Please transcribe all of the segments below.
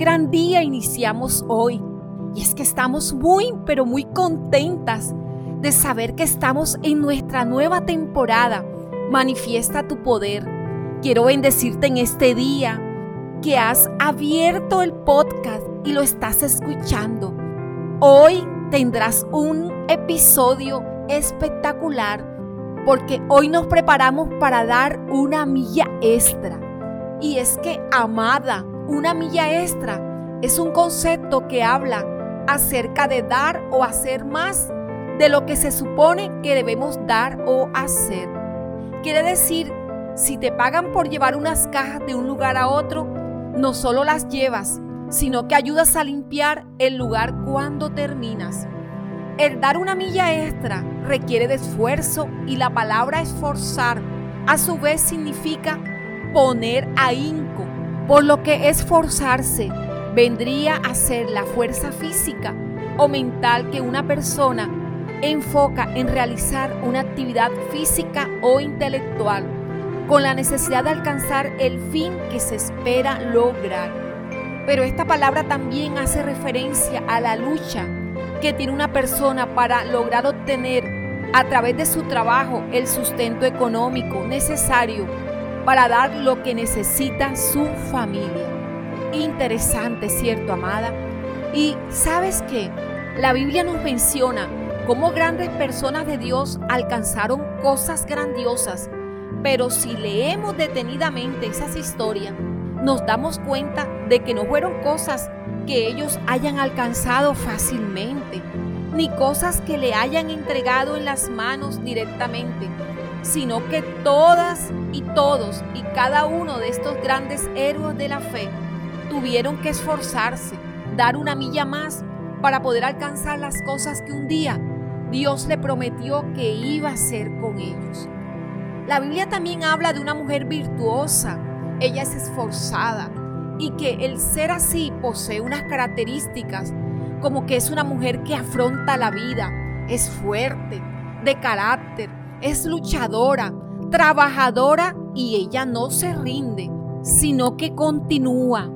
gran día iniciamos hoy. Y es que estamos muy, pero muy contentas de saber que estamos en nuestra nueva temporada. Manifiesta tu poder. Quiero bendecirte en este día que has abierto el podcast y lo estás escuchando. Hoy tendrás un episodio espectacular porque hoy nos preparamos para dar una milla extra. Y es que, amada, una milla extra es un concepto que habla acerca de dar o hacer más de lo que se supone que debemos dar o hacer. Quiere decir, si te pagan por llevar unas cajas de un lugar a otro, no solo las llevas, sino que ayudas a limpiar el lugar cuando terminas. El dar una milla extra requiere de esfuerzo y la palabra esforzar a su vez significa poner ahínco, por lo que esforzarse vendría a ser la fuerza física o mental que una persona enfoca en realizar una actividad física o intelectual con la necesidad de alcanzar el fin que se espera lograr. Pero esta palabra también hace referencia a la lucha que tiene una persona para lograr obtener a través de su trabajo el sustento económico necesario para dar lo que necesita su familia. Interesante, ¿cierto, amada? Y sabes qué? La Biblia nos menciona cómo grandes personas de Dios alcanzaron cosas grandiosas, pero si leemos detenidamente esas historias, nos damos cuenta de que no fueron cosas que ellos hayan alcanzado fácilmente, ni cosas que le hayan entregado en las manos directamente, sino que todas y todos y cada uno de estos grandes héroes de la fe tuvieron que esforzarse, dar una milla más para poder alcanzar las cosas que un día Dios le prometió que iba a hacer con ellos. La Biblia también habla de una mujer virtuosa, ella es esforzada y que el ser así posee unas características como que es una mujer que afronta la vida, es fuerte, de carácter, es luchadora, trabajadora y ella no se rinde, sino que continúa.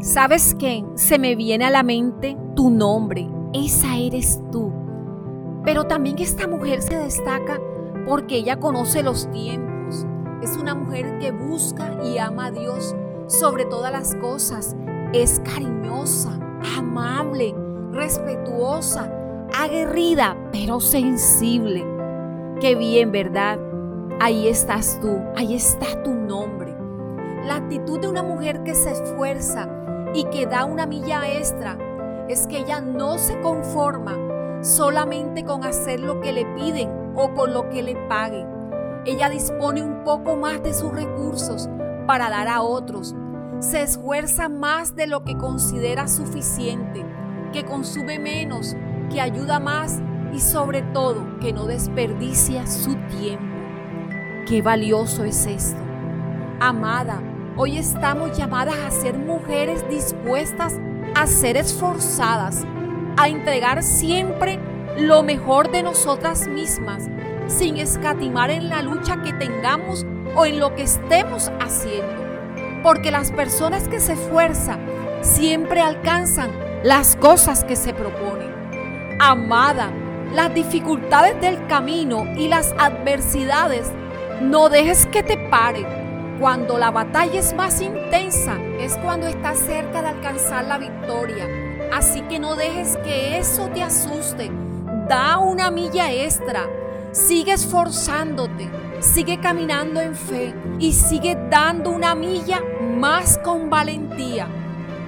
¿Sabes qué? Se me viene a la mente tu nombre, esa eres tú. Pero también esta mujer se destaca porque ella conoce los tiempos. Es una mujer que busca y ama a Dios sobre todas las cosas. Es cariñosa, amable, respetuosa, aguerrida, pero sensible. Qué bien, ¿verdad? Ahí estás tú, ahí está tu nombre. La actitud de una mujer que se esfuerza y que da una milla extra es que ella no se conforma solamente con hacer lo que le piden o con lo que le paguen. Ella dispone un poco más de sus recursos para dar a otros. Se esfuerza más de lo que considera suficiente, que consume menos, que ayuda más y sobre todo que no desperdicia su tiempo. Qué valioso es esto. Amada, hoy estamos llamadas a ser mujeres dispuestas a ser esforzadas, a entregar siempre lo mejor de nosotras mismas, sin escatimar en la lucha que tengamos o en lo que estemos haciendo. Porque las personas que se esfuerzan siempre alcanzan las cosas que se proponen. Amada, las dificultades del camino y las adversidades no dejes que te paren. Cuando la batalla es más intensa es cuando estás cerca de alcanzar la victoria. Así que no dejes que eso te asuste. Da una milla extra. Sigue esforzándote. Sigue caminando en fe y sigue dando una milla más con valentía.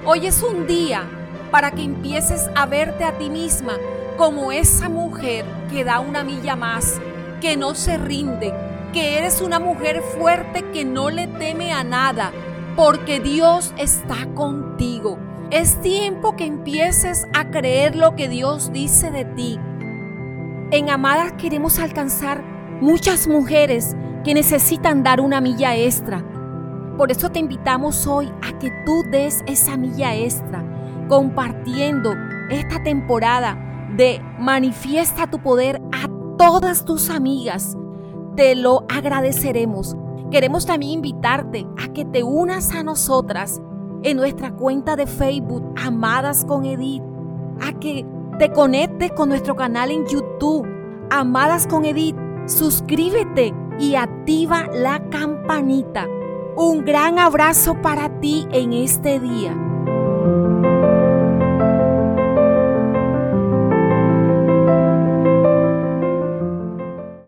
Hoy es un día para que empieces a verte a ti misma como esa mujer que da una milla más, que no se rinde, que eres una mujer fuerte que no le teme a nada, porque Dios está contigo. Es tiempo que empieces a creer lo que Dios dice de ti. En Amadas queremos alcanzar muchas mujeres que necesitan dar una milla extra. Por eso te invitamos hoy a que tú des esa milla extra, compartiendo esta temporada de Manifiesta tu poder a todas tus amigas. Te lo agradeceremos. Queremos también invitarte a que te unas a nosotras en nuestra cuenta de Facebook, Amadas con Edith, a que te conectes con nuestro canal en YouTube, Amadas con Edith. Suscríbete y activa la campanita. Un gran abrazo para ti en este día.